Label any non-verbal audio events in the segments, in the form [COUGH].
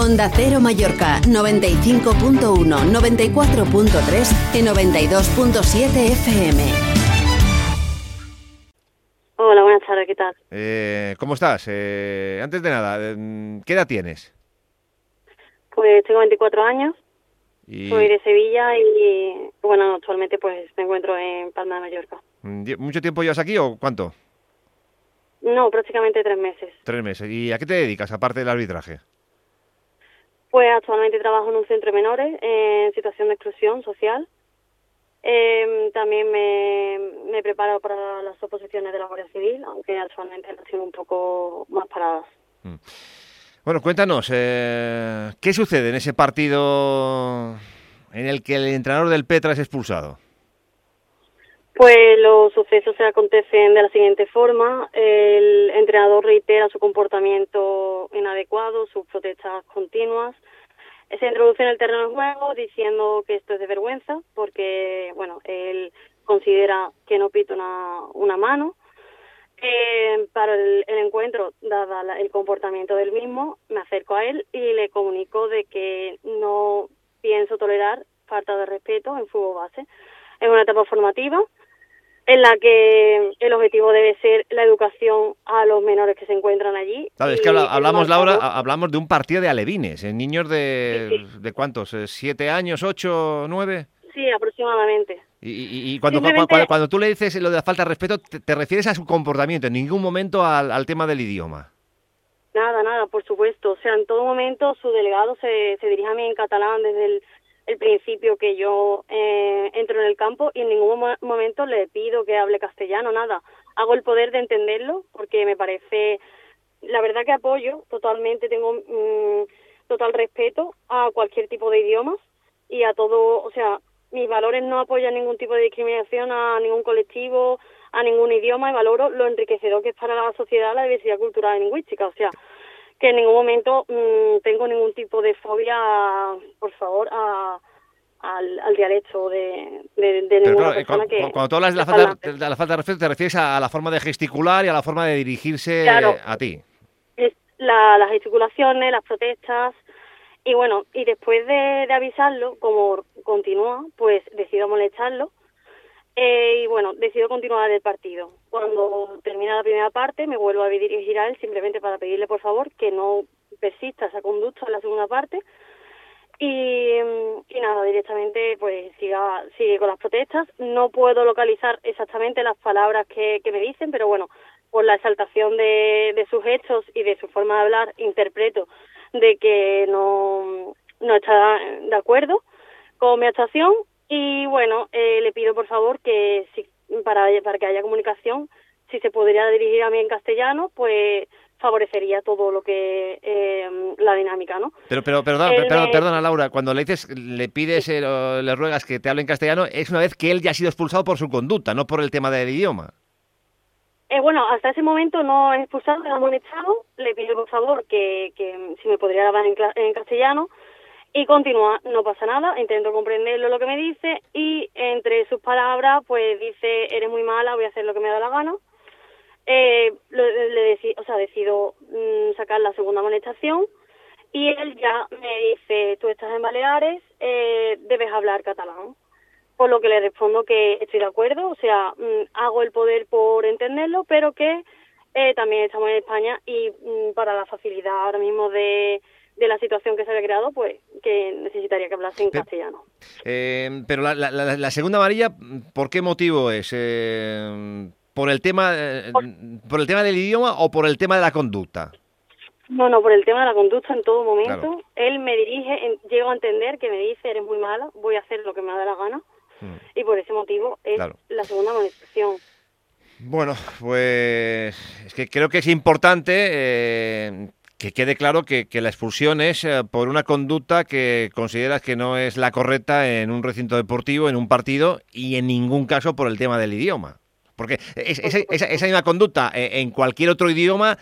Onda Cero Mallorca 95.1, 94.3 y 92.7 FM. Hola, buenas tardes, ¿qué tal? Eh, ¿Cómo estás? Eh, antes de nada, eh, ¿qué edad tienes? Pues tengo 24 años, Y, soy de Sevilla y, bueno, actualmente pues me encuentro en Palma de Mallorca. mm, ¿Mucho tiempo llevas aquí o cuánto? No, prácticamente tres meses. Tres meses. ¿Y a qué te dedicas, aparte del arbitraje? Pues actualmente trabajo en un centro de menores en situación de exclusión social. Em, también me, preparo para las oposiciones de la Guardia Civil, aunque actualmente las tengo un poco más paradas. Bueno, cuéntanos, eh, ¿qué sucede en ese partido en el que el entrenador del Petra es expulsado? Pues los sucesos se acontecen de la siguiente forma. El entrenador reitera su comportamiento inadecuado, sus protestas continuas. Se introduce en el terreno de juego diciendo que esto es de vergüenza porque, bueno, él considera que no pita una, una mano. Eh, para el, el encuentro, dada la- el comportamiento del mismo, me acerco a él y le comunico de que no pienso tolerar falta de respeto en fútbol base. Es una etapa formativa en la que el objetivo debe ser la educación a los menores que se encuentran allí. Claro, es que hablamos, Laura, ha- hablamos de un partido de alevines, ¿eh? niños de, Sí, ¿de cuántos? Eh, ¿Siete años, ocho, nueve? Sí, aproximadamente. Y, y- y cuando, Simplemente- cuando, cuando tú le dices lo de la falta de respeto, te, te refieres a su comportamiento, en ningún momento al, al tema del idioma. Nada, nada, por supuesto. O sea, en todo momento su delegado se, se dirige a mí en catalán desde el, el principio que yo eh, entro en el campo y en ningún mo- momento le pido que hable castellano, nada. Hago el poder de entenderlo porque me parece, la verdad que apoyo totalmente, tengo mm, total respeto a cualquier tipo de idiomas y a todo, o sea, mis valores no apoyan ningún tipo de discriminación a ningún colectivo, a ningún idioma y valoro lo enriquecedor que es para la sociedad la diversidad cultural y lingüística. O sea, que en ningún momento mm, tengo ningún tipo de fobia, por favor, a, al, al dialecto de, de, de ninguna claro, persona cu- que... cu- cuando tú hablas de la, falta, de la falta de respeto, te refieres a, a la forma de gesticular y a la forma de dirigirse Claro. a ti. es la- las gesticulaciones, las protestas y bueno, y después de, de avisarlo, como continúa, pues decido molestarlo eh, y bueno, decido continuar el partido. Cuando termina la primera parte me vuelvo a dirigir a él simplemente para pedirle por favor que no persista esa conducta en la segunda parte y, mm, y nada, directamente pues siga, sigue con las protestas. No puedo localizar exactamente las palabras que, me dicen, pero bueno, por la exaltación de, de sus hechos y de su forma de hablar, interpreto de que no, no está de acuerdo con mi actuación y bueno, eh, le pido por favor que si, para, para que haya comunicación, si se podría dirigir a mí en castellano, pues favorecería todo lo que eh, la dinámica, ¿no? Pero, pero perdona, Él perdona, me- perdona, Laura, cuando le dices, le pides, eh, le ruegas que te hable en castellano, es una vez que él ya ha sido expulsado por su conducta, no por el tema del idioma. Eh, bueno, hasta ese momento no he expulsado, he amonestado. Le pido por favor que, que si me podría hablar en, en castellano y continúa, no pasa nada, intento comprenderlo lo que me dice y entre sus palabras pues dice, eres muy mala, voy a hacer lo que me da la gana. Eh, lo- le deci- o sea, decido mm, sacar la segunda amonestación y él ya me dice, tú estás en Baleares, eh, debes hablar catalán por lo que le respondo que estoy de acuerdo, o sea, mm, hago el poder por entenderlo, pero que eh, también estamos en España y mm, para la facilidad ahora mismo de, de la situación que se había creado, pues que necesitaría que hablase en castellano. Eh, pero la, la- segunda amarilla, ¿por qué motivo es? Eh, ¿Por el tema eh, por el tema del idioma o por el tema de la conducta? No, no, por el tema de la conducta en todo momento, Claro. él me dirige, en- llego a entender que me dice, eres muy mala, voy a hacer lo que me da la gana, Mm. y por ese motivo es Claro. la segunda amonestación. Bueno, pues es que creo que es importante eh, que quede claro que, que la expulsión es eh, por una conducta que consideras que no es la correcta en un recinto deportivo, en un partido y en ningún caso por el tema del idioma. Porque es- esa, esa- esa misma conducta eh, en cualquier otro idioma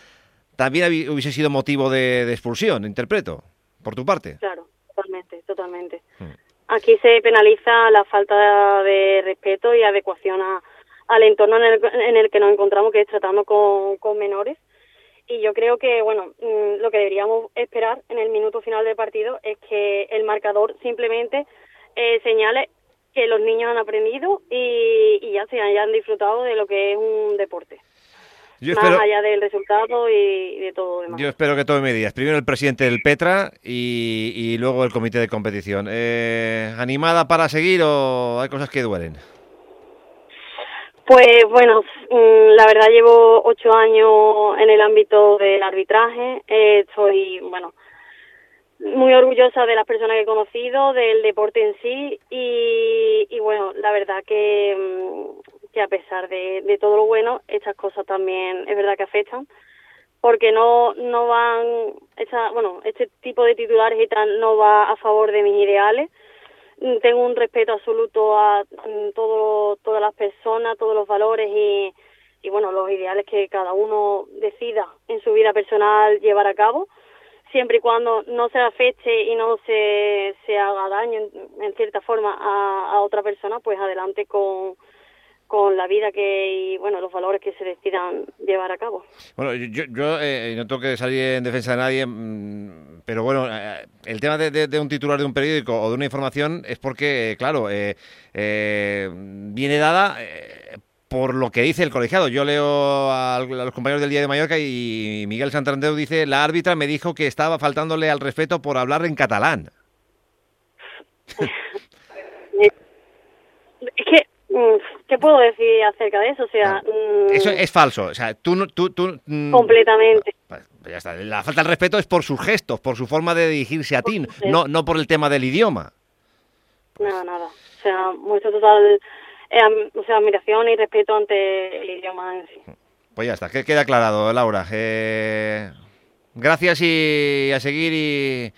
también hubiese sido motivo de, de expulsión, interpreto, por tu parte. Claro, totalmente, totalmente. Mm. Aquí se penaliza la falta de respeto y adecuación a- al entorno en el, en el que nos encontramos, que es tratando con, con menores. Y yo creo que, bueno, mm, lo que deberíamos esperar en el minuto final del partido es que el marcador simplemente eh, señale que los niños han aprendido y, ya se hayan disfrutado de lo que es un deporte. más allá del resultado y de todo demás. Yo espero que tome medidas. Primero el presidente del Petra y, luego el comité de competición. Eh, ¿Animada para seguir o hay cosas que duelen? Pues bueno, mm, la verdad llevo ocho años en el ámbito del arbitraje. Eh, estoy, bueno, muy orgullosa de las personas que he conocido, del deporte en sí. Y, bueno, la verdad que, mm, que a pesar de, de, todo lo bueno, estas cosas también es verdad que afectan. Porque no no van, esta, bueno, este tipo de titulares y tal no va a favor de mis ideales tengo un respeto absoluto a mm, todo, todas las personas, todos los valores y, bueno, los ideales que cada uno decida en su vida personal llevar a cabo, siempre y cuando no se afecte y no se, se haga daño en, cierta forma a, a otra persona, pues adelante con, con la vida que y bueno los valores que se decidan llevar a cabo. Bueno, yo, yo eh, no tengo que salir en defensa de nadie, mm, pero bueno, eh, el tema de, un titular de un periódico o de una información es porque, claro, eh, viene dada por lo que dice el colegiado. Yo leo a, los compañeros del Día de Mallorca y Miguel Santander dice, la árbitra me dijo que estaba faltándole al respeto por hablar en catalán. [LAUGHS] es que ¿Qué puedo decir acerca de eso? O sea, mm, eso es falso. O sea, tú, tú, tú mm, completamente. Pues ya está. La falta de respeto es por sus gestos, por su forma de dirigirse a ti, no, no por el tema del idioma. Nada, nada. O sea, mucho total, eh, o sea, admiración y respeto ante el idioma en sí. Pues ya está, que queda aclarado, Laura. Eh, gracias y a seguir y,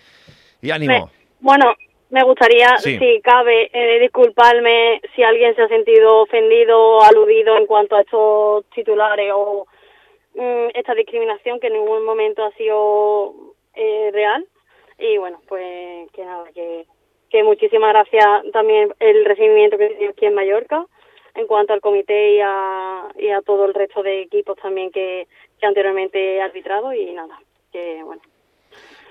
y ánimo. Bueno, me gustaría, si cabe, eh, disculparme si alguien se ha sentido ofendido o aludido en cuanto a estos titulares o mm, esta discriminación que en ningún momento ha sido eh, real. Y bueno, pues que nada, que, que muchísimas gracias también el recibimiento que tiene aquí en Mallorca en cuanto al comité y a, y a todo el resto de equipos también que, que anteriormente he arbitrado y nada, que bueno,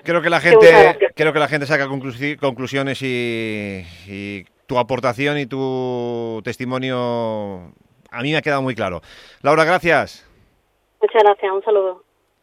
Creo que la gente, creo que la gente saca conclusiones y, tu aportación y tu testimonio a mí me ha quedado muy claro. Laura, gracias. Muchas gracias, un saludo.